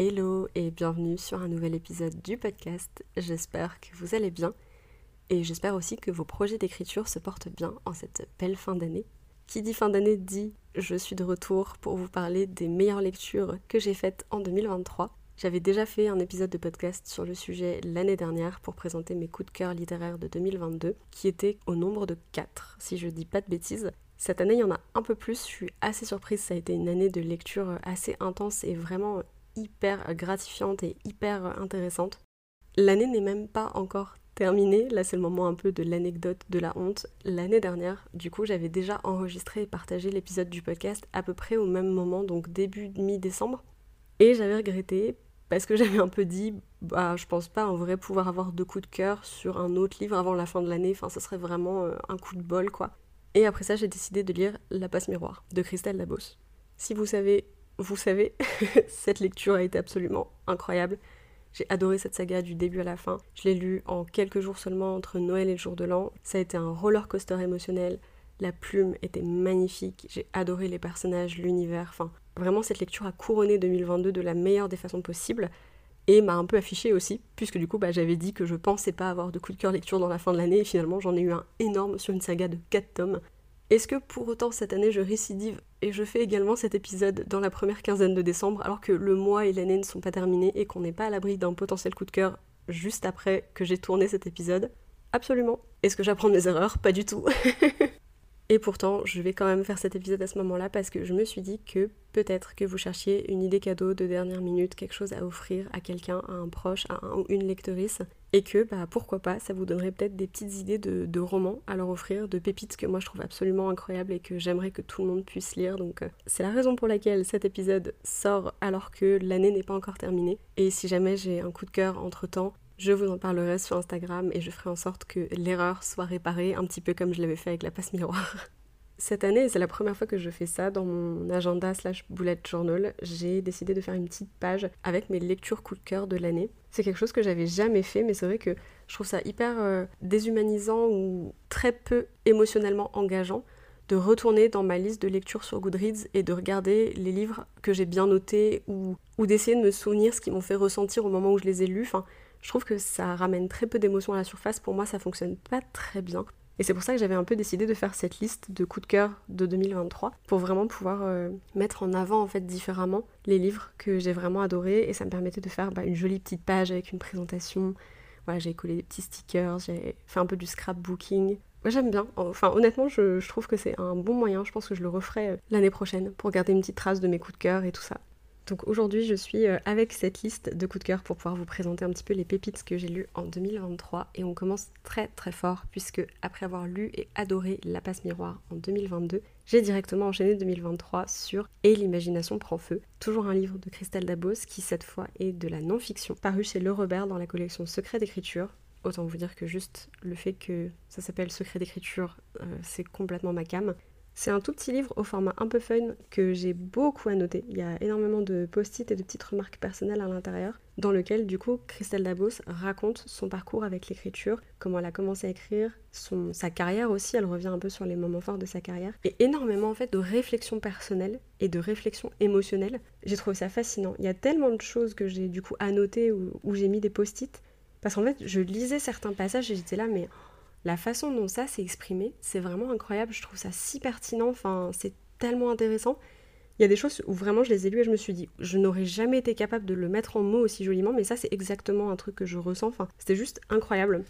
Hello et bienvenue sur un nouvel épisode du podcast. J'espère que vous allez bien et j'espère aussi que vos projets d'écriture se portent bien en cette belle fin d'année. Qui dit fin d'année dit je suis de retour pour vous parler des meilleures lectures que j'ai faites en 2023. J'avais déjà fait un épisode de podcast sur le sujet l'année dernière pour présenter mes coups de cœur littéraires de 2022 qui étaient au nombre de 4 si je dis pas de bêtises. Cette année, il y en a un peu plus. Je suis assez surprise. Ça a été une année de lecture assez intense et vraiment hyper gratifiante et hyper intéressante. L'année n'est même pas encore terminée, là c'est le moment un peu de l'anecdote, de la honte. L'année dernière, du coup, j'avais déjà enregistré et partagé l'épisode du podcast à peu près au même moment, donc début mi-décembre. Et j'avais regretté parce que j'avais un peu dit, bah je pense pas en vrai pouvoir avoir deux coups de cœur sur un autre livre avant la fin de l'année, enfin ça serait vraiment euh, un coup de bol quoi. Et après ça, j'ai décidé de lire La passe miroir de Christelle Labos. Si vous savez vous savez, cette lecture a été absolument incroyable. J'ai adoré cette saga du début à la fin. Je l'ai lue en quelques jours seulement entre Noël et le jour de l'an. Ça a été un roller coaster émotionnel. La plume était magnifique. J'ai adoré les personnages, l'univers. Enfin, vraiment, cette lecture a couronné 2022 de la meilleure des façons possibles et m'a un peu affiché aussi, puisque du coup bah, j'avais dit que je pensais pas avoir de coup de cœur lecture dans la fin de l'année, et finalement j'en ai eu un énorme sur une saga de 4 tomes. Est-ce que pour autant cette année je récidive et je fais également cet épisode dans la première quinzaine de décembre alors que le mois et l'année ne sont pas terminés et qu'on n'est pas à l'abri d'un potentiel coup de cœur juste après que j'ai tourné cet épisode? Absolument. Est-ce que j'apprends mes erreurs? Pas du tout. Et pourtant, je vais quand même faire cet épisode à ce moment-là parce que je me suis dit que peut-être que vous cherchiez une idée cadeau de dernière minute, quelque chose à offrir à quelqu'un, à un proche, à une lectrice, et que bah pourquoi pas, ça vous donnerait peut-être des petites idées de, romans à leur offrir, de pépites que moi je trouve absolument incroyables et que j'aimerais que tout le monde puisse lire. Donc euh, c'est la raison pour laquelle cet épisode sort alors que l'année n'est pas encore terminée. Et si jamais j'ai un coup de cœur entre temps, je vous en parlerai sur Instagram et je ferai en sorte que l'erreur soit réparée, un petit peu comme je l'avais fait avec la passe miroir. Cette année, c'est la première fois que je fais ça dans mon agenda slash bullet journal. J'ai décidé de faire une petite page avec mes lectures coup de cœur de l'année. C'est quelque chose que j'avais jamais fait, mais c'est vrai que je trouve ça hyper euh, déshumanisant ou très peu émotionnellement engageant de retourner dans ma liste de lectures sur Goodreads et de regarder les livres que j'ai bien notés ou, d'essayer de me souvenir ce qui m'ont fait ressentir au moment où je les ai lus. Je trouve que ça ramène très peu d'émotions à la surface. Pour moi, ça fonctionne pas très bien. Et c'est pour ça que j'avais un peu décidé de faire cette liste de coups de cœur de 2023 pour vraiment pouvoir euh, mettre en avant en fait différemment les livres que j'ai vraiment adorés et ça me permettait de faire bah, une jolie petite page avec une présentation. Voilà, j'ai collé des petits stickers, j'ai fait un peu du scrapbooking. Moi j'aime bien. Enfin honnêtement, je, je trouve que c'est un bon moyen. Je pense que je le referai euh, l'année prochaine pour garder une petite trace de mes coups de cœur et tout ça. Donc aujourd'hui, je suis euh, avec cette liste de coups de cœur pour pouvoir vous présenter un petit peu les pépites que j'ai lues en 2023. Et on commence très très fort, puisque après avoir lu et adoré La passe miroir en 2022, j'ai directement enchaîné 2023 sur Et l'imagination prend feu, toujours un livre de Christelle Dabos qui cette fois est de la non-fiction, paru chez Le Robert dans la collection Secret d'écriture. Autant vous dire que juste le fait que ça s'appelle Secret d'écriture, euh, c'est complètement ma cam. C'est un tout petit livre au format un peu fun que j'ai beaucoup à noter. Il y a énormément de post-it et de petites remarques personnelles à l'intérieur, dans lequel du coup Christelle Dabos raconte son parcours avec l'écriture, comment elle a commencé à écrire, son, sa carrière aussi, elle revient un peu sur les moments forts de sa carrière, et énormément en fait de réflexion personnelle et de réflexion émotionnelle. J'ai trouvé ça fascinant. Il y a tellement de choses que j'ai du coup annoté où, où j'ai mis des post-it, parce qu'en fait je lisais certains passages et j'étais là mais la façon dont ça s'est exprimé, c'est vraiment incroyable. Je trouve ça si pertinent. Enfin, c'est tellement intéressant. Il y a des choses où vraiment je les ai lues et je me suis dit, je n'aurais jamais été capable de le mettre en mots aussi joliment, mais ça c'est exactement un truc que je ressens. Enfin, c'était juste incroyable.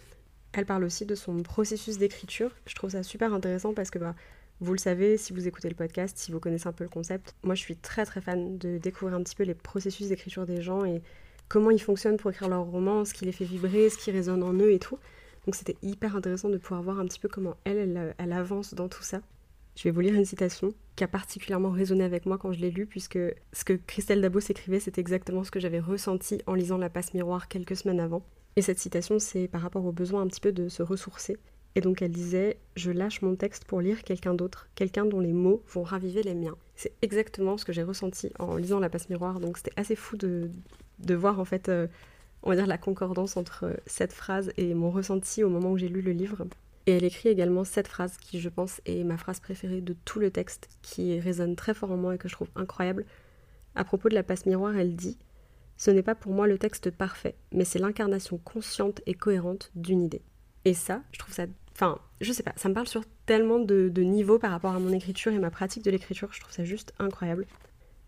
Elle parle aussi de son processus d'écriture. Je trouve ça super intéressant parce que bah, vous le savez, si vous écoutez le podcast, si vous connaissez un peu le concept, moi je suis très très fan de découvrir un petit peu les processus d'écriture des gens et comment ils fonctionnent pour écrire leurs romans, ce qui les fait vibrer, ce qui résonne en eux et tout. Donc c'était hyper intéressant de pouvoir voir un petit peu comment elle, elle, avance dans tout ça. Je vais vous lire une citation qui a particulièrement résonné avec moi quand je l'ai lue, puisque ce que Christelle Dabos écrivait, c'est exactement ce que j'avais ressenti en lisant La passe miroir quelques semaines avant. Et cette citation, c'est par rapport au besoin un petit peu de se ressourcer. Et donc elle disait Je lâche mon texte pour lire quelqu'un d'autre, quelqu'un dont les mots vont raviver les miens. C'est exactement ce que j'ai ressenti en lisant La passe miroir, donc c'était assez fou de, de voir en fait, euh, on va dire, la concordance entre euh, cette phrase et mon ressenti au moment où j'ai lu le livre. Et elle écrit également cette phrase qui, je pense, est ma phrase préférée de tout le texte, qui résonne très fort en moi et que je trouve incroyable. À propos de la passe miroir, elle dit Ce n'est pas pour moi le texte parfait, mais c'est l'incarnation consciente et cohérente d'une idée. Et ça, je trouve ça. Enfin, je sais pas, ça me parle sur tellement de, niveaux par rapport à mon écriture et ma pratique de l'écriture, je trouve ça juste incroyable.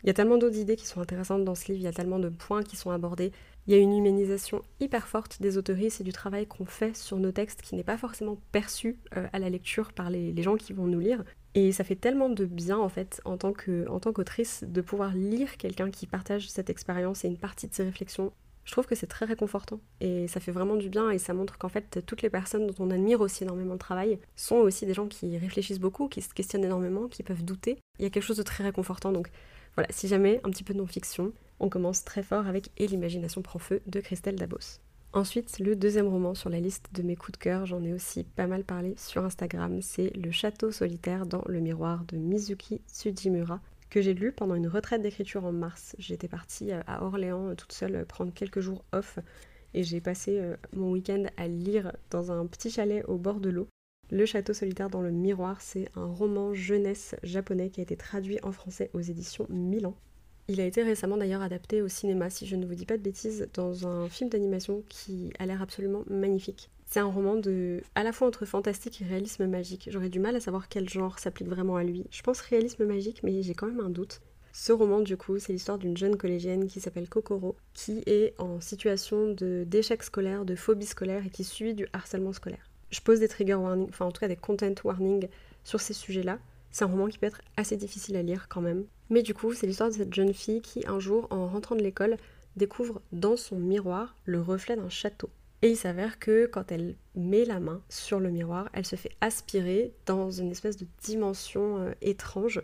Il y a tellement d'autres idées qui sont intéressantes dans ce livre, il y a tellement de points qui sont abordés. Il y a une humanisation hyper forte des autoristes et du travail qu'on fait sur nos textes qui n'est pas forcément perçu euh, à la lecture par les, gens qui vont nous lire. Et ça fait tellement de bien en fait en tant qu'autrice de pouvoir lire quelqu'un qui partage cette expérience et une partie de ses réflexions je trouve que c'est très réconfortant et ça fait vraiment du bien et ça montre qu'en fait toutes les personnes dont on admire aussi énormément le travail sont aussi des gens qui réfléchissent beaucoup, qui se questionnent énormément, qui peuvent douter. Il y a quelque chose de très réconfortant donc voilà, si jamais un petit peu de non-fiction, on commence très fort avec Et l'imagination prend feu de Christelle Dabos. Ensuite, le deuxième roman sur la liste de mes coups de cœur, j'en ai aussi pas mal parlé sur Instagram, c'est Le château solitaire dans le miroir de Mizuki Tsujimura que j'ai lu pendant une retraite d'écriture en mars. J'étais partie euh, à Orléans euh, toute seule euh, prendre quelques jours off et j'ai passé mon week-end à lire dans un petit chalet au bord de l'eau. Le château solitaire dans le miroir, c'est un roman jeunesse japonais qui a été traduit en français aux éditions Milan. Il a été récemment d'ailleurs adapté au cinéma, si je ne vous dis pas de bêtises, dans un film d'animation qui a l'air absolument magnifique. C'est un roman de à la fois entre fantastique et réalisme magique. J'aurais du mal à savoir quel genre s'applique vraiment à lui. Je pense réalisme magique, mais j'ai quand même un doute. Ce roman, du coup, c'est l'histoire d'une jeune collégienne qui s'appelle Kokoro, qui est en situation d'échec scolaire, de phobie scolaire et qui subit du harcèlement scolaire. Je pose des trigger warnings, enfin en tout cas des content warnings sur ces sujets-là. C'est un roman qui peut être assez difficile à lire quand même. Mais du coup, c'est l'histoire de cette jeune fille qui, un jour, en rentrant de l'école, découvre dans son miroir le reflet d'un château. Et il s'avère que quand elle met la main sur le miroir, elle se fait aspirer dans une espèce de dimension euh, étrange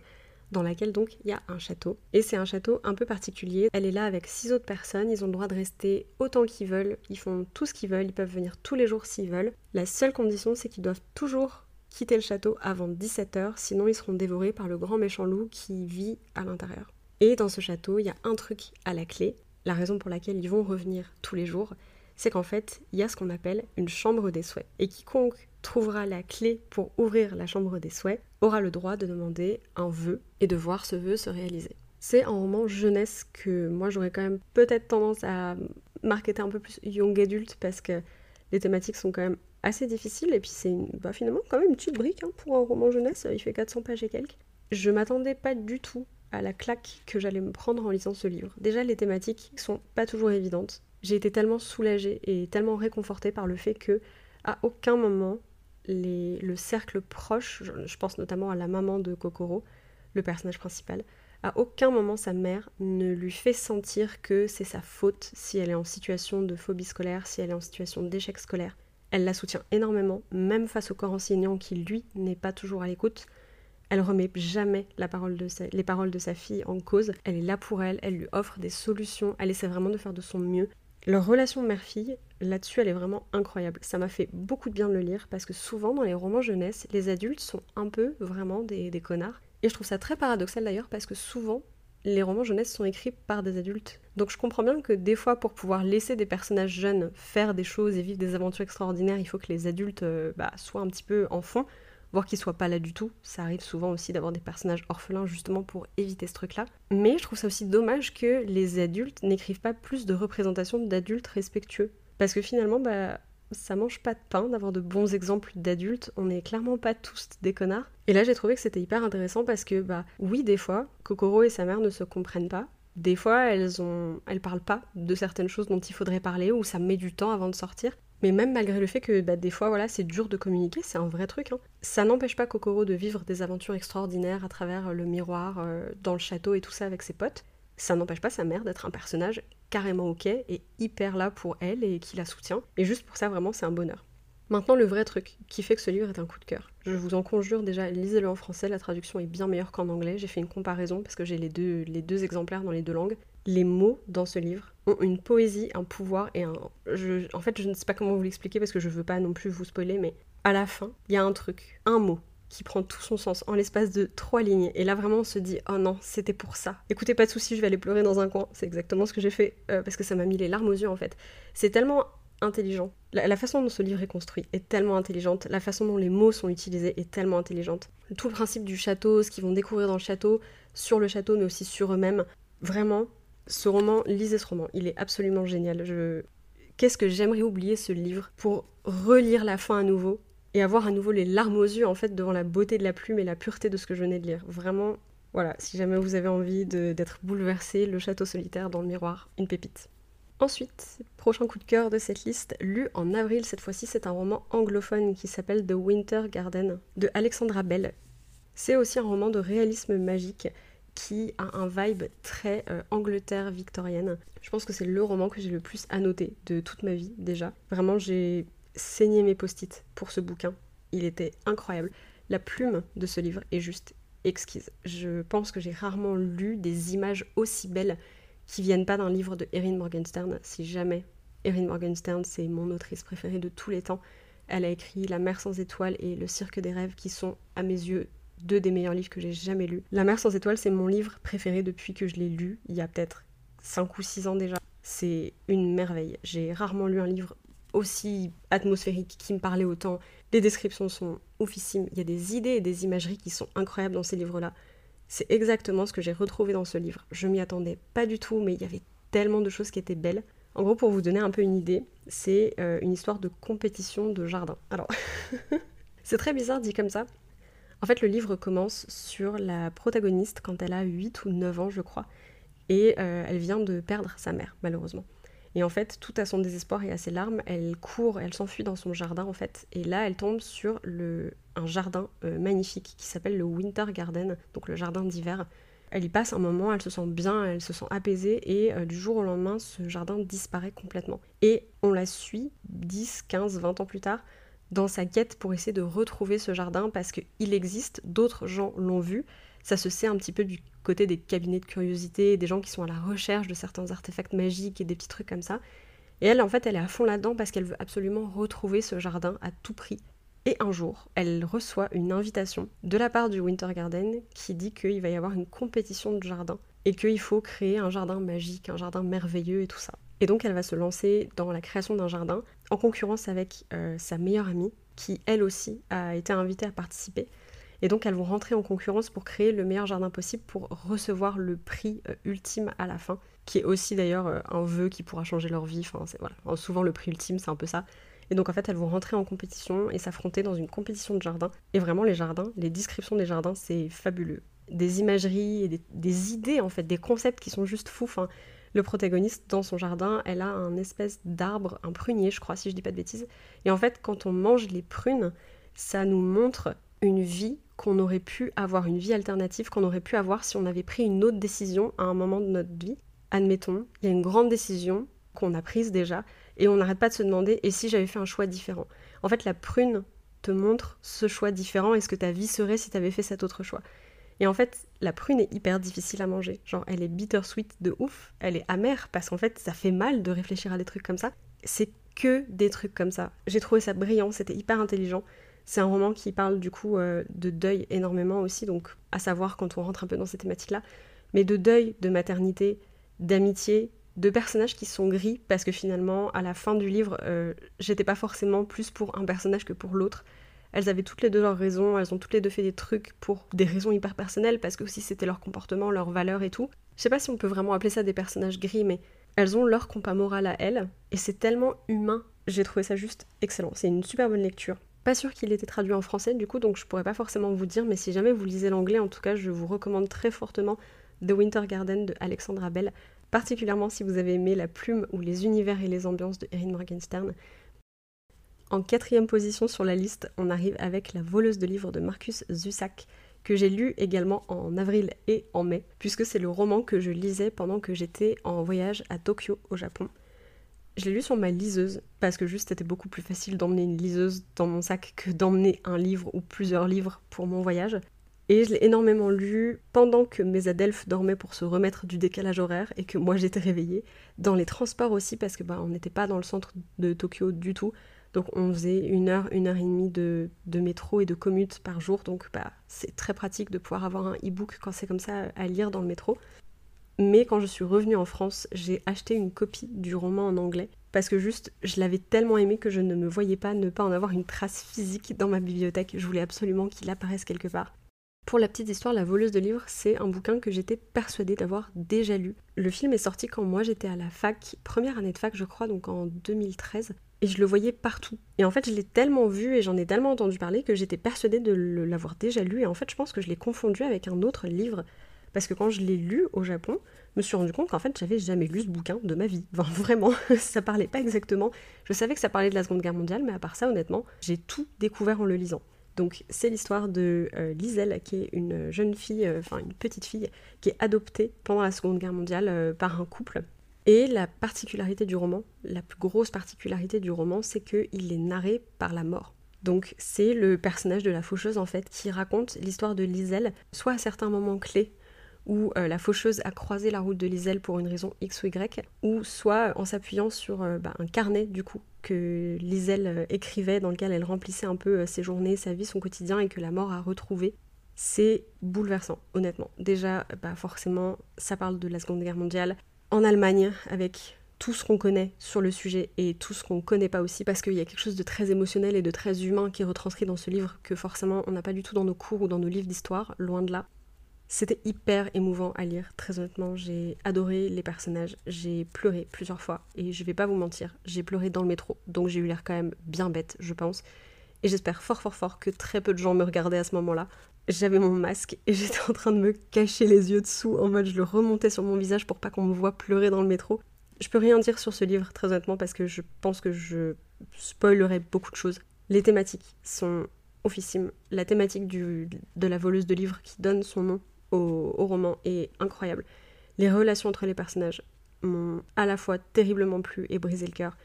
dans laquelle donc il y a un château. Et c'est un château un peu particulier. Elle est là avec six autres personnes, ils ont le droit de rester autant qu'ils veulent, ils font tout ce qu'ils veulent, ils peuvent venir tous les jours s'ils veulent. La seule condition c'est qu'ils doivent toujours quitter le château avant 17h, sinon ils seront dévorés par le grand méchant loup qui vit à l'intérieur. Et dans ce château, il y a un truc à la clé, la raison pour laquelle ils vont revenir tous les jours, c'est qu'en fait, il y a ce qu'on appelle une chambre des souhaits. Et quiconque trouvera la clé pour ouvrir la chambre des souhaits aura le droit de demander un vœu et de voir ce vœu se réaliser. C'est un roman jeunesse que moi j'aurais quand même peut-être tendance à marketer un peu plus young adulte parce que les thématiques sont quand même assez difficiles et puis c'est bah, finalement quand même une petite brique hein, pour un roman jeunesse, il fait 400 pages et quelques. Je m'attendais pas du tout à la claque que j'allais me prendre en lisant ce livre. Déjà les thématiques sont pas toujours évidentes j'ai été tellement soulagée et tellement réconfortée par le fait que à aucun moment le cercle proche, je, pense notamment à la maman de Kokoro, le personnage principal, à aucun moment sa mère ne lui fait sentir que c'est sa faute si elle est en situation de phobie scolaire, si elle est en situation d'échec scolaire. Elle la soutient énormément, même face au corps enseignant qui, lui, n'est pas toujours à l'écoute. Elle remet jamais les paroles de sa fille en cause. Elle est là pour elle, elle lui offre des solutions, elle essaie vraiment de faire de son mieux. Leur relation mère-fille, là-dessus, elle est vraiment incroyable. Ça m'a fait beaucoup de bien de le lire parce que souvent dans les romans jeunesse, les adultes sont un peu vraiment des, connards. Et je trouve ça très paradoxal d'ailleurs parce que souvent, les romans jeunesse sont écrits par des adultes. Donc je comprends bien que des fois, pour pouvoir laisser des personnages jeunes faire des choses et vivre des aventures extraordinaires, il faut que les adultes euh, bah, soient un petit peu en fond voire qu'ils soient pas là du tout. Ça arrive souvent aussi d'avoir des personnages orphelins justement pour éviter ce truc-là. Mais je trouve ça aussi dommage que les adultes n'écrivent pas plus de représentations d'adultes respectueux. Parce que finalement, bah, ça mange pas de pain d'avoir de bons exemples d'adultes. On n'est clairement pas tous des connards. Et là, j'ai trouvé que c'était hyper intéressant parce que, bah, oui, des fois, Kokoro et sa mère ne se comprennent pas. Des fois, elles ont, elles parlent pas de certaines choses dont il faudrait parler ou ça met du temps avant de sortir. Mais même malgré le fait que bah, des fois, voilà, c'est dur de communiquer, c'est un vrai truc. Hein. Ça n'empêche pas Kokoro de vivre des aventures extraordinaires à travers le miroir, euh, dans le château et tout ça avec ses potes. Ça n'empêche pas sa mère d'être un personnage carrément ok et hyper là pour elle et qui la soutient. Et juste pour ça, vraiment, c'est un bonheur. Maintenant, le vrai truc qui fait que ce livre est un coup de cœur, je vous en conjure déjà, lisez-le en français, la traduction est bien meilleure qu'en anglais. J'ai fait une comparaison parce que j'ai les deux, les deux exemplaires dans les deux langues. Les mots dans ce livre ont une poésie, un pouvoir et un. en fait, je ne sais pas comment vous l'expliquer parce que je veux pas non plus vous spoiler, mais à la fin, il y a un truc, un mot qui prend tout son sens en l'espace de trois lignes. Et là, vraiment, on se dit, oh non, c'était pour ça. Écoutez, pas de soucis, je vais aller pleurer dans un coin. C'est exactement ce que j'ai fait euh, parce que ça m'a mis les larmes aux yeux en fait. C'est tellement intelligent. La, façon dont ce livre est construit est tellement intelligente, la façon dont les mots sont utilisés est tellement intelligente. Tout le principe du château, ce qu'ils vont découvrir dans le château, sur le château, mais aussi sur eux-mêmes. Vraiment, ce roman, lisez ce roman, il est absolument génial. Je... Qu'est-ce que j'aimerais oublier ce livre pour relire la fin à nouveau et avoir à nouveau les larmes aux yeux en fait devant la beauté de la plume et la pureté de ce que je venais de lire. Vraiment, voilà, si jamais vous avez envie d'être bouleversé, Le Château solitaire dans le miroir, une pépite. Ensuite, prochain coup de cœur de cette liste, lu en avril cette fois-ci, c'est un roman anglophone qui s'appelle The Winter Garden de Alexandra Bell. C'est aussi un roman de réalisme magique qui a un vibe très euh, Angleterre victorienne. Je pense que c'est le roman que j'ai le plus annoté de toute ma vie déjà. Vraiment, j'ai saigné mes post-it pour ce bouquin. Il était incroyable. La plume de ce livre est juste exquise. Je pense que j'ai rarement lu des images aussi belles qui viennent pas d'un livre de Erin Morgenstern. Si jamais Erin Morgenstern, c'est mon autrice préférée de tous les temps. Elle a écrit La mer sans étoiles et Le cirque des rêves, qui sont, à mes yeux, deux des meilleurs livres que j'ai jamais lus. La mer sans étoiles, c'est mon livre préféré depuis que je l'ai lu, il y a peut-être 5 ou 6 ans déjà. C'est une merveille. J'ai rarement lu un livre aussi atmosphérique qui me parlait autant. Les descriptions sont oufissimes. Il y a des idées et des imageries qui sont incroyables dans ces livres-là. C'est exactement ce que j'ai retrouvé dans ce livre. Je m'y attendais pas du tout, mais il y avait tellement de choses qui étaient belles. En gros, pour vous donner un peu une idée, c'est euh, une histoire de compétition de jardin. Alors, c'est très bizarre dit comme ça. En fait, le livre commence sur la protagoniste quand elle a 8 ou 9 ans, je crois, et euh, elle vient de perdre sa mère, malheureusement. Et en fait, tout à son désespoir et à ses larmes, elle court, elle s'enfuit dans son jardin en fait. Et là, elle tombe sur le, un jardin euh, magnifique qui s'appelle le Winter Garden, donc le jardin d'hiver. Elle y passe un moment, elle se sent bien, elle se sent apaisée et euh, du jour au lendemain, ce jardin disparaît complètement. Et on la suit 10, 15, 20 ans plus tard dans sa quête pour essayer de retrouver ce jardin parce qu'il existe, d'autres gens l'ont vu, ça se sait un petit peu du côté des cabinets de curiosité, des gens qui sont à la recherche de certains artefacts magiques et des petits trucs comme ça. Et elle, en fait, elle est à fond là-dedans parce qu'elle veut absolument retrouver ce jardin à tout prix. Et un jour, elle reçoit une invitation de la part du Winter Garden qui dit qu'il va y avoir une compétition de jardin et qu'il faut créer un jardin magique, un jardin merveilleux et tout ça. Et donc elle va se lancer dans la création d'un jardin en concurrence avec euh, sa meilleure amie qui elle aussi a été invitée à participer. Et donc elles vont rentrer en concurrence pour créer le meilleur jardin possible pour recevoir le prix euh, ultime à la fin, qui est aussi d'ailleurs euh, un vœu qui pourra changer leur vie. Enfin, c'est, voilà. Souvent le prix ultime, c'est un peu ça. Et donc en fait, elles vont rentrer en compétition et s'affronter dans une compétition de jardin. Et vraiment, les jardins, les descriptions des jardins, c'est fabuleux. Des imageries et des, idées, en fait, des concepts qui sont juste fous. Enfin, le protagoniste, dans son jardin, elle a un espèce d'arbre, un prunier, je crois, si je dis pas de bêtises. Et en fait, quand on mange les prunes, ça nous montre une vie qu'on aurait pu avoir, une vie alternative qu'on aurait pu avoir si on avait pris une autre décision à un moment de notre vie. Admettons, il y a une grande décision qu'on a prise déjà, et on n'arrête pas de se demander et si j'avais fait un choix différent? En fait, la prune te montre ce choix différent et ce que ta vie serait si tu avais fait cet autre choix. Et en fait, la prune est hyper difficile à manger. Genre, elle est bittersweet de ouf, elle est amère parce qu'en fait, ça fait mal de réfléchir à des trucs comme ça. C'est que des trucs comme ça. J'ai trouvé ça brillant, c'était hyper intelligent. C'est un roman qui parle du coup euh, de deuil énormément aussi, donc à savoir quand on rentre un peu dans ces thématiques-là, mais de deuil, de maternité, d'amitié, de personnages qui sont gris, parce que finalement, à la fin du livre, euh, j'étais pas forcément plus pour un personnage que pour l'autre. Elles avaient toutes les deux leurs raisons, elles ont toutes les deux fait des trucs pour des raisons hyper personnelles, parce que aussi c'était leur comportement, leurs valeurs et tout. Je sais pas si on peut vraiment appeler ça des personnages gris, mais elles ont leur compas moral à elles, et c'est tellement humain. J'ai trouvé ça juste excellent. C'est une super bonne lecture. Pas sûr qu'il était traduit en français du coup, donc je pourrais pas forcément vous dire, mais si jamais vous lisez l'anglais, en tout cas, je vous recommande très fortement The Winter Garden de Alexandra Bell, particulièrement si vous avez aimé la plume ou les univers et les ambiances de Erin Morgenstern. En quatrième position sur la liste, on arrive avec La voleuse de livres de Marcus Zusak, que j'ai lu également en avril et en mai, puisque c'est le roman que je lisais pendant que j'étais en voyage à Tokyo au Japon. Je l'ai lu sur ma liseuse, parce que juste c'était beaucoup plus facile d'emmener une liseuse dans mon sac que d'emmener un livre ou plusieurs livres pour mon voyage. Et je l'ai énormément lu pendant que mes adelphes dormaient pour se remettre du décalage horaire et que moi j'étais réveillée. Dans les transports aussi, parce que bah, on n'était pas dans le centre de Tokyo du tout. Donc on faisait une heure, une heure et demie de, métro et de commute par jour. Donc bah, c'est très pratique de pouvoir avoir un e-book quand c'est comme ça à lire dans le métro. Mais quand je suis revenue en France, j'ai acheté une copie du roman en anglais parce que juste je l'avais tellement aimé que je ne me voyais pas ne pas en avoir une trace physique dans ma bibliothèque. Je voulais absolument qu'il apparaisse quelque part. Pour la petite histoire, La voleuse de livres, c'est un bouquin que j'étais persuadée d'avoir déjà lu. Le film est sorti quand moi j'étais à la fac, première année de fac je crois, donc en 2013, et je le voyais partout. Et en fait je l'ai tellement vu et j'en ai tellement entendu parler que j'étais persuadée de l'avoir déjà lu, et en fait je pense que je l'ai confondu avec un autre livre, parce que quand je l'ai lu au Japon, je me suis rendu compte qu'en fait j'avais jamais lu ce bouquin de ma vie. Enfin, vraiment, ça parlait pas exactement. Je savais que ça parlait de la Seconde Guerre mondiale, mais à part ça honnêtement, j'ai tout découvert en le lisant. Donc c'est l'histoire de euh, Liselle, qui est une jeune fille, euh, enfin une petite fille, qui est adoptée pendant la Seconde Guerre mondiale euh, par un couple. Et la particularité du roman, la plus grosse particularité du roman, c'est qu'il est narré par la mort. Donc c'est le personnage de la faucheuse en fait qui raconte l'histoire de Liselle, soit à certains moments clés où la faucheuse a croisé la route de Liselle pour une raison X ou Y, ou soit en s'appuyant sur bah, un carnet du coup que Liselle euh, écrivait, dans lequel elle remplissait un peu euh, ses journées, sa vie, son quotidien, et que la mort a retrouvé. C'est bouleversant, honnêtement. Déjà, bah forcément, ça parle de la Seconde Guerre mondiale. En Allemagne, avec tout ce qu'on connaît sur le sujet et tout ce qu'on connaît pas aussi, parce qu'il y a quelque chose de très émotionnel et de très humain qui est retranscrit dans ce livre que forcément on n'a pas du tout dans nos cours ou dans nos livres d'histoire, loin de là. C'était hyper émouvant à lire, très honnêtement. J'ai adoré les personnages, j'ai pleuré plusieurs fois. Et je vais pas vous mentir, j'ai pleuré dans le métro, donc j'ai eu l'air quand même bien bête, je pense. Et j'espère fort fort fort que très peu de gens me regardaient à ce moment-là. J'avais mon masque et j'étais en train de me cacher les yeux dessous, en mode je le remontais sur mon visage pour pas qu'on me voit pleurer dans le métro. Je peux rien dire sur ce livre, très honnêtement, parce que je pense que je spoilerai beaucoup de choses. Les thématiques sont. La thématique de la voleuse de livres qui donne son nom au, roman est incroyable. Les relations entre les personnages m'ont à la fois terriblement plu et brisé le cœur.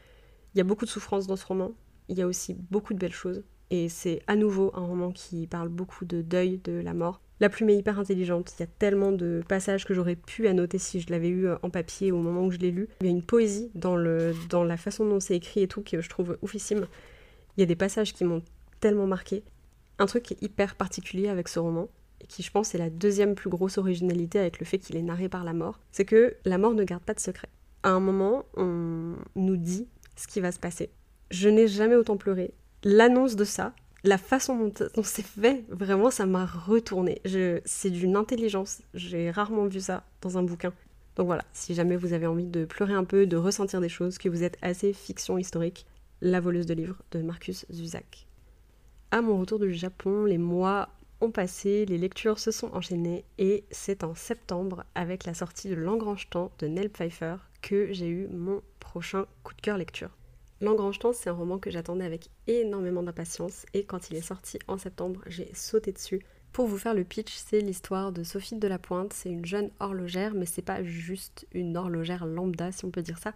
Il y a beaucoup de souffrance dans ce roman, il y a aussi beaucoup de belles choses, et c'est à nouveau un roman qui parle beaucoup de deuil, de la mort. La plume est hyper intelligente, il y a tellement de passages que j'aurais pu annoter si je l'avais eu en papier au moment où je l'ai lu. Il y a une poésie dans, le, dans la façon dont c'est écrit et tout que je trouve oufissime. Il y a des passages qui m'ont tellement marqué. Un truc hyper particulier avec ce roman, qui je pense est la deuxième plus grosse originalité avec le fait qu'il est narré par la mort, c'est que la mort ne garde pas de secret. À un moment, on nous dit ce qui va se passer. Je n'ai jamais autant pleuré. L'annonce de ça, la façon dont, c'est fait, vraiment, ça m'a retourné. C'est d'une intelligence. J'ai rarement vu ça dans un bouquin. Donc voilà, si jamais vous avez envie de pleurer un peu, de ressentir des choses, que vous êtes assez fiction historique, La voleuse de livres de Marcus Zusak. À mon retour du Japon, les mois passé, les lectures se sont enchaînées et c'est en septembre avec la sortie de L'Engrange-Temps de Nell Pfeiffer que j'ai eu mon prochain coup de cœur lecture. L'Engrange-Temps, c'est un roman que j'attendais avec énormément d'impatience et quand il est sorti en septembre, j'ai sauté dessus. Pour vous faire le pitch, c'est l'histoire de Sophie de la Pointe. C'est une jeune horlogère, mais c'est pas juste une horlogère lambda, si on peut dire ça.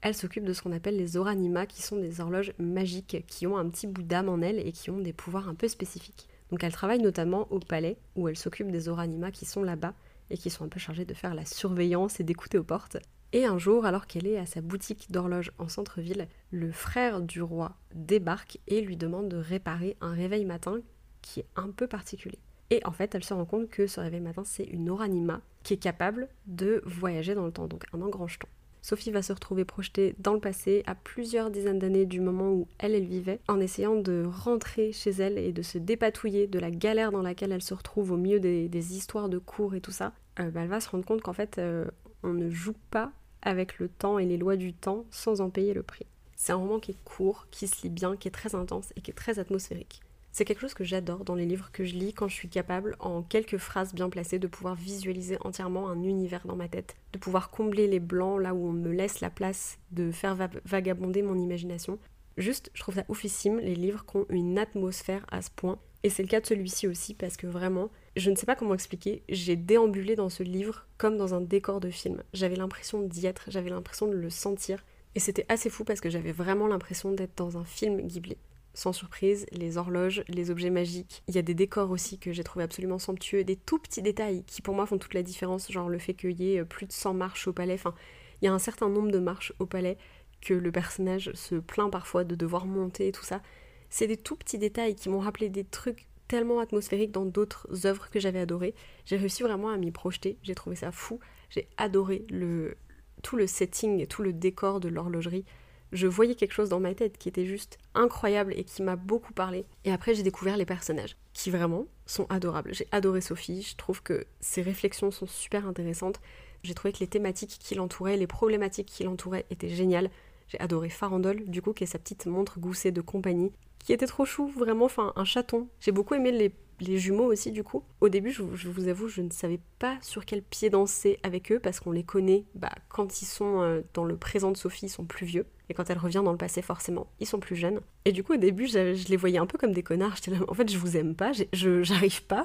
Elle s'occupe de ce qu'on appelle les oranima, qui sont des horloges magiques, qui ont un petit bout d'âme en elles et qui ont des pouvoirs un peu spécifiques. Donc elle travaille notamment au palais où elle s'occupe des oranima qui sont là-bas et qui sont un peu chargés de faire la surveillance et d'écouter aux portes. Et un jour, alors qu'elle est à sa boutique d'horloge en centre-ville, le frère du roi débarque et lui demande de réparer un réveil matin qui est un peu particulier. Et en fait, elle se rend compte que ce réveil matin, c'est une oranima qui est capable de voyager dans le temps, donc un engrange-temps. Sophie va se retrouver projetée dans le passé à plusieurs dizaines d'années du moment où elle, elle vivait, en essayant de rentrer chez elle et de se dépatouiller de la galère dans laquelle elle se retrouve au milieu des, histoires de cours et tout ça. Euh, bah, elle va se rendre compte qu'en fait, euh, on ne joue pas avec le temps et les lois du temps sans en payer le prix. C'est un roman qui est court, qui se lit bien, qui est très intense et qui est très atmosphérique. C'est quelque chose que j'adore dans les livres que je lis quand je suis capable, en quelques phrases bien placées, de pouvoir visualiser entièrement un univers dans ma tête, de pouvoir combler les blancs là où on me laisse la place de faire vagabonder mon imagination. Juste, je trouve ça oufissime, les livres qui ont une atmosphère à ce point. Et c'est le cas de celui-ci aussi parce que vraiment, je ne sais pas comment expliquer, j'ai déambulé dans ce livre comme dans un décor de film. J'avais l'impression d'y être, j'avais l'impression de le sentir, Et c'était assez fou parce que j'avais vraiment l'impression d'être dans un film Ghibli. Sans surprise, les horloges, les objets magiques. Il y a des décors aussi que j'ai trouvé absolument somptueux, des tout petits détails qui pour moi font toute la différence, genre le fait qu'il y ait plus de 100 marches au palais. Enfin, il y a un certain nombre de marches au palais que le personnage se plaint parfois de devoir monter et tout ça. C'est des tout petits détails qui m'ont rappelé des trucs tellement atmosphériques dans d'autres œuvres que j'avais adorées. J'ai réussi vraiment à m'y projeter, j'ai trouvé ça fou. J'ai adoré le, tout le setting, tout le décor de l'horlogerie je voyais quelque chose dans ma tête qui était juste incroyable et qui m'a beaucoup parlé. Et après, j'ai découvert les personnages, qui vraiment sont adorables. J'ai adoré Sophie, je trouve que ses réflexions sont super intéressantes. J'ai trouvé que les thématiques qui l'entouraient, les problématiques qui l'entouraient étaient géniales. J'ai adoré Farandole, du coup, qui est sa petite montre goussée de compagnie, qui était trop chou, vraiment, enfin, un chaton. J'ai beaucoup aimé les les jumeaux aussi du coup. Au début, je, vous avoue, je ne savais pas sur quel pied danser avec eux parce qu'on les connaît bah, quand ils sont euh, dans le présent de Sophie, ils sont plus vieux. Et quand elle revient dans le passé, forcément, ils sont plus jeunes. Et du coup, au début, je, les voyais un peu comme des connards. J'étais là, en fait, je vous aime pas, j'arrive pas.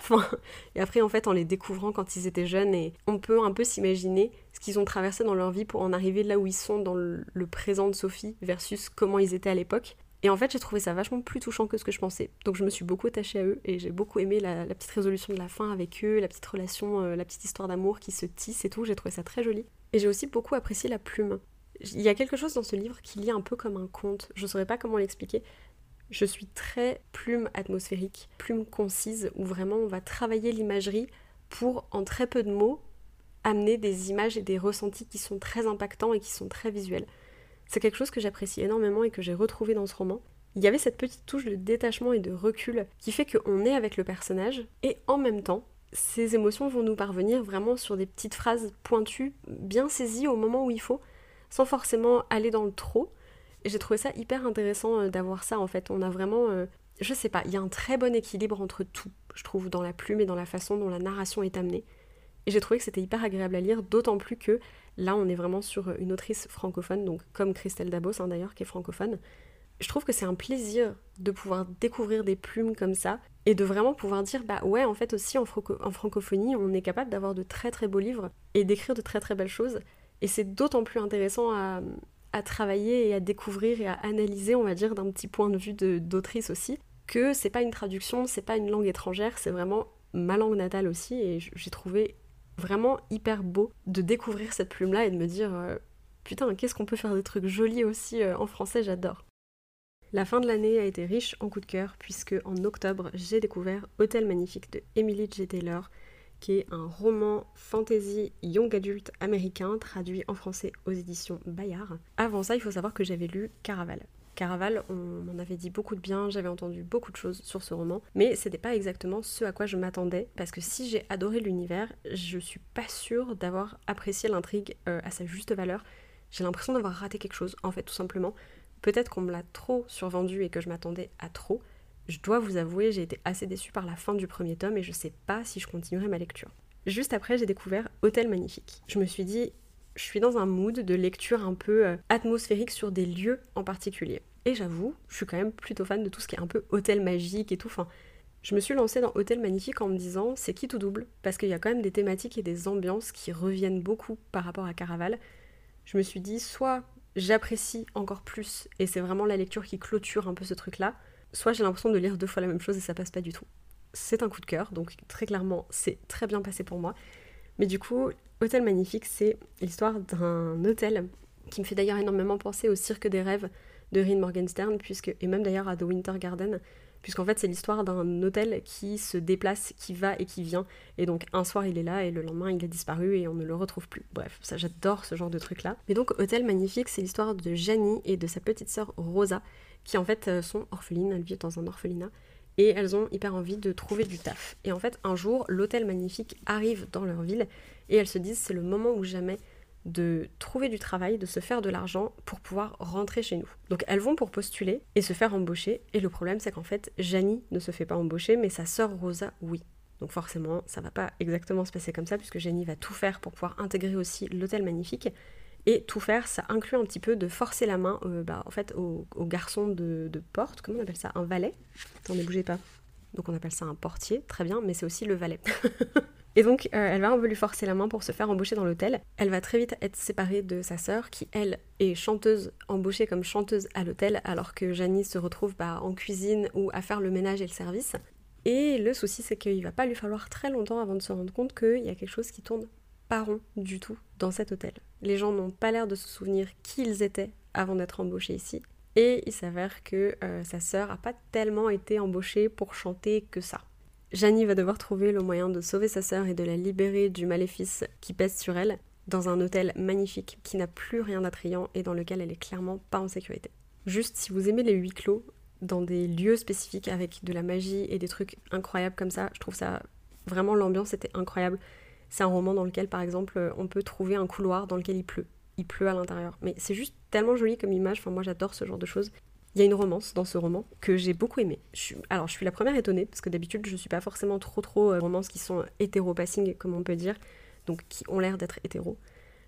et après, en fait, en les découvrant quand ils étaient jeunes, et on peut un peu s'imaginer ce qu'ils ont traversé dans leur vie pour en arriver là où ils sont dans le présent de Sophie versus comment ils étaient à l'époque. Et en fait, j'ai trouvé ça vachement plus touchant que ce que je pensais. Donc je me suis beaucoup attachée à eux et j'ai beaucoup aimé la, petite résolution de la fin avec eux, la petite relation, euh, la petite histoire d'amour qui se tisse et tout. J'ai trouvé ça très joli. Et j'ai aussi beaucoup apprécié la plume. Il y a quelque chose dans ce livre qui lit un peu comme un conte. Je ne saurais pas comment l'expliquer. Je suis très plume atmosphérique, plume concise, où vraiment on va travailler l'imagerie pour, en très peu de mots, amener des images et des ressentis qui sont très impactants et qui sont très visuels. C'est quelque chose que j'apprécie énormément et que j'ai retrouvé dans ce roman. Il y avait cette petite touche de détachement et de recul qui fait qu'on est avec le personnage et en même temps, ces émotions vont nous parvenir vraiment sur des petites phrases pointues, bien saisies au moment où il faut, sans forcément aller dans le trop. J'ai trouvé ça hyper intéressant euh, d'avoir ça en fait. On a vraiment, euh, je sais pas, il y a un très bon équilibre entre tout, je trouve, dans la plume et dans la façon dont la narration est amenée. Et j'ai trouvé que c'était hyper agréable à lire, d'autant plus que là, on est vraiment sur une autrice francophone, donc comme Christelle Dabos hein, d'ailleurs, qui est francophone. Je trouve que c'est un plaisir de pouvoir découvrir des plumes comme ça et de vraiment pouvoir dire bah ouais, en fait aussi en, francophonie, on est capable d'avoir de très très beaux livres et d'écrire de très très belles choses. Et c'est d'autant plus intéressant à, à, travailler et à découvrir et à analyser, on va dire, d'un petit point de vue d'autrice aussi, que c'est pas une traduction, c'est pas une langue étrangère, c'est vraiment ma langue natale aussi et j'ai trouvé vraiment hyper beau de découvrir cette plume-là et de me dire euh, putain, qu'est-ce qu'on peut faire des trucs jolis aussi euh, en français, j'adore. La fin de l'année a été riche en coups de cœur puisque en octobre, j'ai découvert Hôtel Magnifique de Emily J. Taylor, qui est un roman fantasy young adult américain traduit en français aux éditions Bayard. Avant ça, il faut savoir que j'avais lu Caraval. Caraval, on m'en avait dit beaucoup de bien, j'avais entendu beaucoup de choses sur ce roman, mais c'était pas exactement ce à quoi je m'attendais, parce que si j'ai adoré l'univers, je suis pas sûre d'avoir apprécié l'intrigue euh, à sa juste valeur. J'ai l'impression d'avoir raté quelque chose, en fait, tout simplement. Peut-être qu'on me l'a trop survendu et que je m'attendais à trop. Je dois vous avouer, j'ai été assez déçue par la fin du premier tome et je sais pas si je continuerai ma lecture. Juste après, j'ai découvert Hôtel Magnifique. Je me suis dit, je suis dans un mood de lecture un peu euh, atmosphérique sur des lieux en particulier. Et j'avoue, je suis quand même plutôt fan de tout ce qui est un peu hôtel magique et tout. Enfin, je me suis lancée dans Hôtel Magnifique en me disant c'est qui tout double? Parce qu'il y a quand même des thématiques et des ambiances qui reviennent beaucoup par rapport à Caraval. Je me suis dit soit j'apprécie encore plus et c'est vraiment la lecture qui clôture un peu ce truc-là, soit j'ai l'impression de lire deux fois la même chose et ça passe pas du tout. C'est un coup de cœur, donc très clairement c'est très bien passé pour moi. Mais du coup, Hôtel Magnifique, c'est l'histoire d'un hôtel qui me fait d'ailleurs énormément penser au Cirque des Rêves de Rin Morgenstern, puisque, et même d'ailleurs à The Winter Garden, puisqu'en fait c'est l'histoire d'un hôtel qui se déplace, qui va et qui vient, et donc un soir il est là et le lendemain il a disparu et on ne le retrouve plus. Bref, ça j'adore ce genre de truc là. Mais donc Hôtel Magnifique, c'est l'histoire de Janie et de sa petite sœur Rosa, qui en fait euh, sont orphelines, elles vivent dans un orphelinat, et elles ont hyper envie de trouver du taf. Et en fait un jour, l'hôtel Magnifique arrive dans leur ville et elles se disent c'est le moment ou jamais de trouver du travail, de se faire de l'argent pour pouvoir rentrer chez nous. Donc elles vont pour postuler et se faire embaucher. Et le problème c'est qu'en fait, Janie ne se fait pas embaucher, mais sa sœur Rosa, oui. Donc forcément, ça va pas exactement se passer comme ça, puisque Janie va tout faire pour pouvoir intégrer aussi l'hôtel magnifique. Et tout faire, ça inclut un petit peu de forcer la main euh, bah, en fait, au, garçon de, porte, comment on appelle ça? Un valet? Attendez, bougez pas. Donc on appelle ça un portier, très bien, mais c'est aussi le valet. Et donc, euh, elle va un peu lui forcer la main pour se faire embaucher dans l'hôtel. Elle va très vite être séparée de sa sœur, qui elle est chanteuse, embauchée comme chanteuse à l'hôtel, alors que Janie se retrouve bah, en cuisine ou à faire le ménage et le service. Et le souci, c'est qu'il va pas lui falloir très longtemps avant de se rendre compte qu'il y a quelque chose qui tourne pas rond du tout dans cet hôtel. Les gens n'ont pas l'air de se souvenir qui ils étaient avant d'être embauchés ici. Et il s'avère que euh, sa sœur a pas tellement été embauchée pour chanter que ça. Janie va devoir trouver le moyen de sauver sa sœur et de la libérer du maléfice qui pèse sur elle dans un hôtel magnifique qui n'a plus rien d'attrayant et dans lequel elle est clairement pas en sécurité. Juste si vous aimez les huis clos dans des lieux spécifiques avec de la magie et des trucs incroyables comme ça, je trouve ça vraiment l'ambiance était incroyable. C'est un roman dans lequel par exemple on peut trouver un couloir dans lequel il pleut. Il pleut à l'intérieur. Mais c'est juste tellement joli comme image, enfin moi j'adore ce genre de choses. Il y a une romance dans ce roman que j'ai beaucoup aimé. alors, je suis la première étonnée, parce que d'habitude, je suis pas forcément trop trop euh, romances qui sont hétéro-passing, comme on peut dire, donc qui ont l'air d'être hétéro.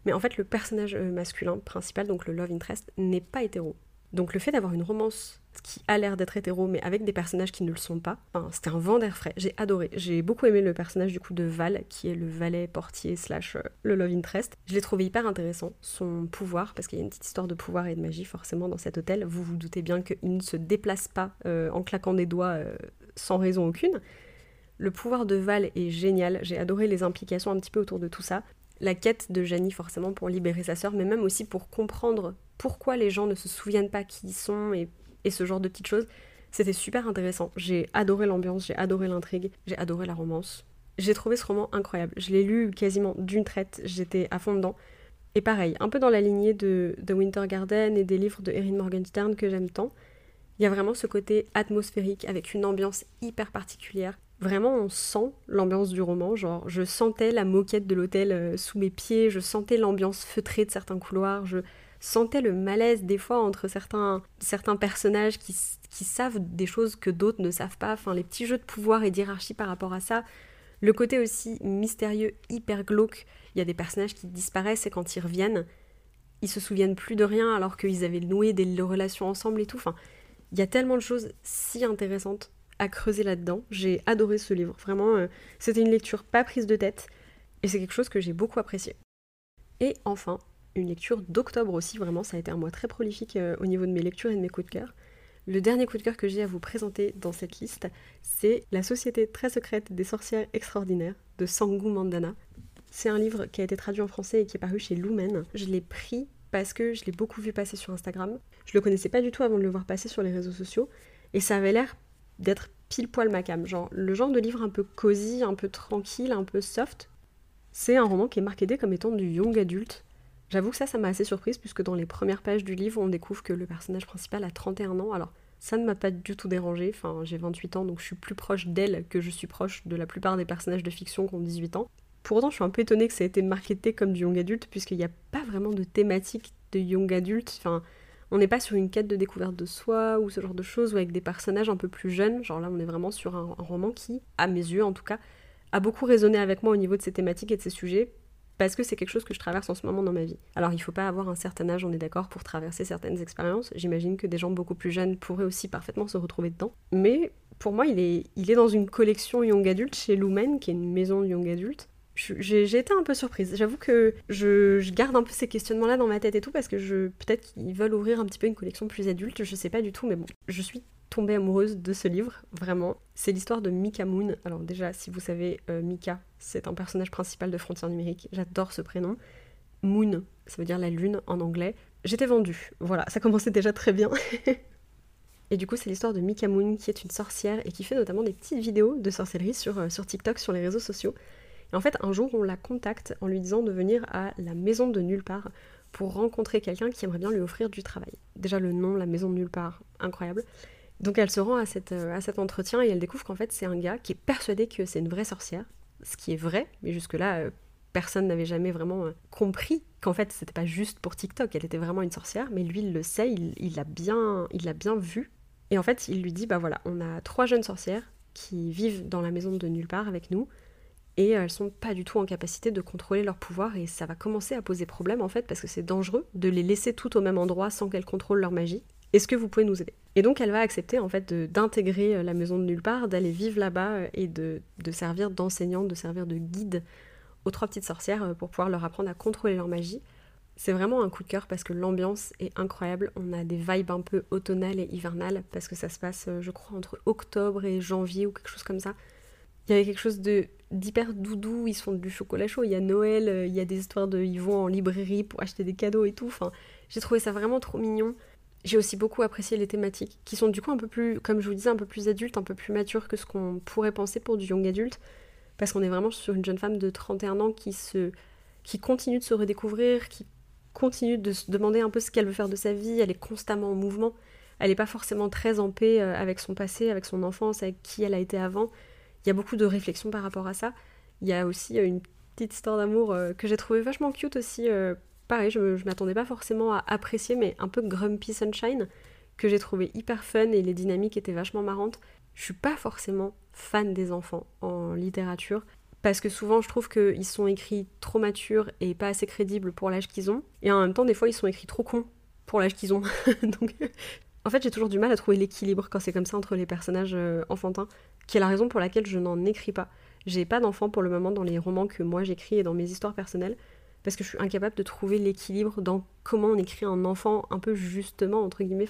Mais en fait, le personnage euh, masculin principal, donc le love interest, n'est pas hétéro. Donc le fait d'avoir une romance qui a l'air d'être hétéro, mais avec des personnages qui ne le sont pas. c'était un vent d'air frais. J'ai adoré. J'ai beaucoup aimé le personnage du coup de Val, qui est le valet portier slash euh, le love interest. Je l'ai trouvé hyper intéressant. Son pouvoir, parce qu'il y a une petite histoire de pouvoir et de magie forcément dans cet hôtel. Vous vous doutez bien qu'il ne se déplace pas euh, en claquant des doigts euh, sans raison aucune. Le pouvoir de Val est génial. J'ai adoré les implications un petit peu autour de tout ça la quête de Janie forcément pour libérer sa sœur, mais même aussi pour comprendre pourquoi les gens ne se souviennent pas qui ils sont et ce genre de petites choses. C'était super intéressant. J'ai adoré l'ambiance, j'ai adoré l'intrigue, j'ai adoré la romance. J'ai trouvé ce roman incroyable. Je l'ai lu quasiment d'une traite, j'étais à fond dedans. Et pareil, un peu dans la lignée de, The Winter Garden et des livres de Erin Morgenstern que j'aime tant. Il y a vraiment ce côté atmosphérique avec une ambiance hyper particulière. Vraiment, on sent l'ambiance du roman. Genre, je sentais la moquette de l'hôtel euh, sous mes pieds, je sentais l'ambiance feutrée de certains couloirs, je, sentais le malaise des fois entre certains, certains personnages qui, qui savent des choses que d'autres ne savent pas, enfin les petits jeux de pouvoir et d'hierarchie par rapport à ça, le côté aussi mystérieux, hyper glauque, il y a des personnages qui disparaissent et quand ils reviennent, ils se souviennent plus de rien alors qu'ils avaient noué des relations ensemble et tout, enfin il y a tellement de choses si intéressantes à creuser là-dedans, j'ai adoré ce livre, vraiment euh, c'était une lecture pas prise de tête et c'est quelque chose que j'ai beaucoup apprécié. Et enfin, une lecture d'octobre aussi, vraiment, ça a été un mois très prolifique euh, au niveau de mes lectures et de mes coups de cœur. Le dernier coup de cœur que j'ai à vous présenter dans cette liste, c'est La Société très secrète des sorcières extraordinaires de Sangu Mandana. C'est un livre qui a été traduit en français et qui est paru chez Lumen. Je l'ai pris parce que je l'ai beaucoup vu passer sur Instagram. Je le connaissais pas du tout avant de le voir passer sur les réseaux sociaux et ça avait l'air d'être pile poil ma cam, genre le genre de livre un peu cosy, un peu tranquille, un peu soft. C'est un roman qui est marketé comme étant du young adulte J'avoue que ça, ça m'a assez surprise puisque dans les premières pages du livre, on découvre que le personnage principal a 31 ans. Alors, ça ne m'a pas du tout dérangé. Enfin, j'ai 28 ans, donc je suis plus proche d'elle que je suis proche de la plupart des personnages de fiction qui ont 18 ans. Pour autant, je suis un peu étonnée que ça ait été marketé comme du young adulte puisqu'il n'y a pas vraiment de thématique de young adulte. Enfin, on n'est pas sur une quête de découverte de soi ou ce genre de choses ou avec des personnages un peu plus jeunes. Genre là, on est vraiment sur un, roman qui, à mes yeux en tout cas, a beaucoup résonné avec moi au niveau de ses thématiques et de ses sujets parce que c'est quelque chose que je traverse en ce moment dans ma vie. Alors il faut pas avoir un certain âge, on est d'accord, pour traverser certaines expériences. J'imagine que des gens beaucoup plus jeunes pourraient aussi parfaitement se retrouver dedans. Mais pour moi, il est, il est dans une collection Young Adult chez Lumen, qui est une maison Young Adult. J'ai été un peu surprise. J'avoue que je, garde un peu ces questionnements-là dans ma tête et tout, parce que je peut-être qu'ils veulent ouvrir un petit peu une collection plus adulte, je sais pas du tout, mais bon, je suis tombée amoureuse de ce livre, vraiment. C'est l'histoire de Mika Moon. Alors déjà, si vous savez, euh, Mika, c'est un personnage principal de Frontières numériques. J'adore ce prénom. Moon, ça veut dire la lune en anglais. J'étais vendue. Voilà, ça commençait déjà très bien. et du coup, c'est l'histoire de Mika Moon, qui est une sorcière et qui fait notamment des petites vidéos de sorcellerie sur, euh, sur TikTok, sur les réseaux sociaux. Et en fait, un jour, on la contacte en lui disant de venir à la maison de nulle part pour rencontrer quelqu'un qui aimerait bien lui offrir du travail. Déjà le nom, la maison de nulle part, incroyable. Donc elle se rend à, cette, euh, à cet entretien et elle découvre qu'en fait c'est un gars qui est persuadé que c'est une vraie sorcière, ce qui est vrai, mais jusque-là euh, personne n'avait jamais vraiment euh, compris qu'en fait c'était pas juste pour TikTok, elle était vraiment une sorcière, mais lui il le sait, il l'a bien, il bien vu. Et en fait il lui dit bah voilà, on a trois jeunes sorcières qui vivent dans la maison de nulle part avec nous et elles sont pas du tout en capacité de contrôler leur pouvoir et ça va commencer à poser problème en fait parce que c'est dangereux de les laisser toutes au même endroit sans qu'elles contrôlent leur magie Est-ce que vous pouvez nous aider? Et donc elle va accepter en fait d'intégrer la maison de nulle part, d'aller vivre là-bas et de, de servir d'enseignante, de servir de guide aux trois petites sorcières pour pouvoir leur apprendre à contrôler leur magie. C'est vraiment un coup de cœur parce que l'ambiance est incroyable. On a des vibes un peu automnales et hivernales parce que ça se passe, je crois, entre octobre et janvier ou quelque chose comme ça. Il y avait quelque chose de d'hyper doudou, ils se font du chocolat chaud, il y a Noël, euh, il y a des histoires de ils vont en librairie pour acheter des cadeaux et tout. Enfin, j'ai trouvé ça vraiment trop mignon. J'ai aussi beaucoup apprécié les thématiques, qui sont du coup un peu plus, comme je vous disais, un peu plus adultes, un peu plus matures que ce qu'on pourrait penser pour du young adulte, parce qu'on est vraiment sur une jeune femme de 31 ans qui se, qui continue de se redécouvrir, qui continue de se demander un peu ce qu'elle veut faire de sa vie, elle est constamment en mouvement, elle n'est pas forcément très en paix euh, avec son passé, avec son enfance, avec qui elle a été avant. Il y a beaucoup de réflexions par rapport à ça. Il y a aussi euh, une petite histoire d'amour euh, que j'ai trouvé vachement cute aussi. pareil, je, ne m'attendais pas forcément à apprécier, mais un peu grumpy sunshine, que j'ai trouvé hyper fun et les dynamiques étaient vachement marrantes. Je suis pas forcément fan des enfants en littérature, parce que souvent je trouve qu'ils sont écrits trop matures et pas assez crédibles pour l'âge qu'ils ont, et en même temps des fois ils sont écrits trop cons pour l'âge qu'ils ont. Donc en fait j'ai toujours du mal à trouver l'équilibre quand c'est comme ça entre les personnages euh, enfantins, qui est la raison pour laquelle je n'en écris pas. J'ai pas d'enfants pour le moment dans les romans que moi j'écris et dans mes histoires personnelles, parce que je suis incapable de trouver l'équilibre dans comment on écrit un enfant un peu justement, entre guillemets.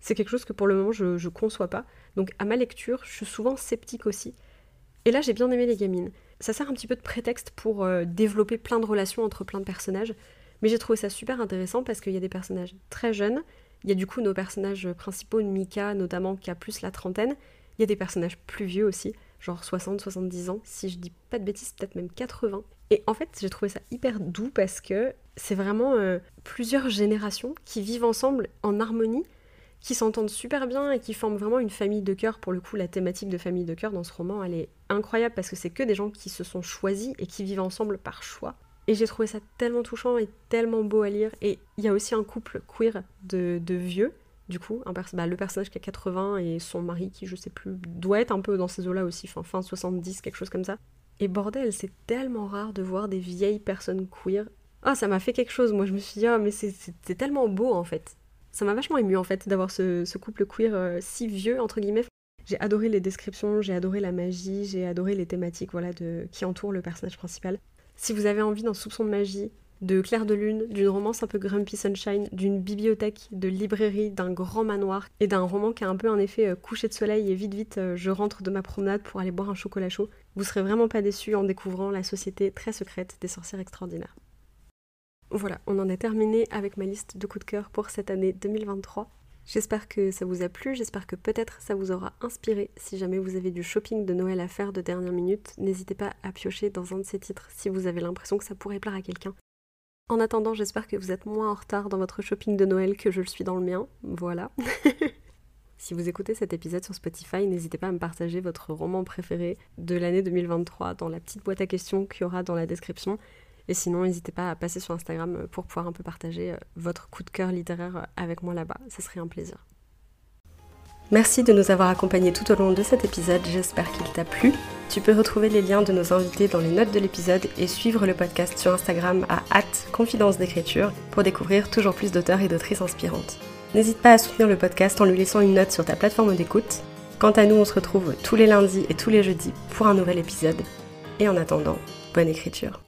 C'est quelque chose que pour le moment je, je conçois pas. Donc à ma lecture, je suis souvent sceptique aussi. Et là j'ai bien aimé les gamines ça sert un petit peu de prétexte pour euh, développer plein de relations entre plein de personnages. Mais j'ai trouvé ça super intéressant parce qu'il y a des personnages très jeunes. Il y a du coup nos personnages principaux, Mika notamment, qui a plus la trentaine. Il y a des personnages plus vieux aussi, genre 60, 70 ans, si je dis pas de bêtises, peut-être même 80. Et en fait, j'ai trouvé ça hyper doux parce que c'est vraiment euh, plusieurs générations qui vivent ensemble en harmonie qui s'entendent super bien et qui forment vraiment une famille de cœur. Pour le coup, la thématique de famille de cœur dans ce roman, elle est incroyable parce que c'est que des gens qui se sont choisis et qui vivent ensemble par choix. Et j'ai trouvé ça tellement touchant et tellement beau à lire. Et il y a aussi un couple queer de, vieux, du coup, un bah, le personnage qui a 80 et son mari qui, je sais plus, doit être un peu dans ces eaux-là aussi, fin, fin 70, quelque chose comme ça. Et bordel, c'est tellement rare de voir des vieilles personnes queer. Ah, ça m'a fait quelque chose. Moi, je me suis dit, ah, mais c'est tellement beau en fait ça m'a vachement ému en fait d'avoir ce, couple queer euh, si vieux entre guillemets. J'ai adoré les descriptions, j'ai adoré la magie, j'ai adoré les thématiques voilà de qui entourent le personnage principal. Si vous avez envie d'un soupçon de magie, de clair de lune, d'une romance un peu grumpy sunshine, d'une bibliothèque, de librairie, d'un grand manoir et d'un roman qui a un peu un effet euh, coucher de soleil et vite vite euh, je rentre de ma promenade pour aller boire un chocolat chaud, vous serez vraiment pas déçus en découvrant la société très secrète des sorcières extraordinaires. Voilà, on en a terminé avec ma liste de coups de cœur pour cette année 2023. J'espère que ça vous a plu, j'espère que peut-être ça vous aura inspiré. Si jamais vous avez du shopping de Noël à faire de dernière minute, n'hésitez pas à piocher dans un de ces titres si vous avez l'impression que ça pourrait plaire à quelqu'un. En attendant, j'espère que vous êtes moins en retard dans votre shopping de Noël que je le suis dans le mien. Voilà. si vous écoutez cet épisode sur Spotify, n'hésitez pas à me partager votre roman préféré de l'année 2023 dans la petite boîte à questions qu'il y aura dans la description. Et sinon, n'hésitez pas à passer sur Instagram euh, pour pouvoir un peu partager euh, votre coup de cœur littéraire euh, avec moi là-bas. Ce serait un plaisir. Merci de nous avoir accompagnés tout au long de cet épisode, j'espère qu'il t'a plu. Tu peux retrouver les liens de nos invités dans les notes de l'épisode et suivre le podcast sur Instagram à confidence d'écriture pour découvrir toujours plus d'auteurs et d'autrices inspirantes. N'hésite pas à soutenir le podcast en lui laissant une note sur ta plateforme d'écoute. Quant à nous, on se retrouve tous les lundis et tous les jeudis pour un nouvel épisode. Et en attendant, bonne écriture.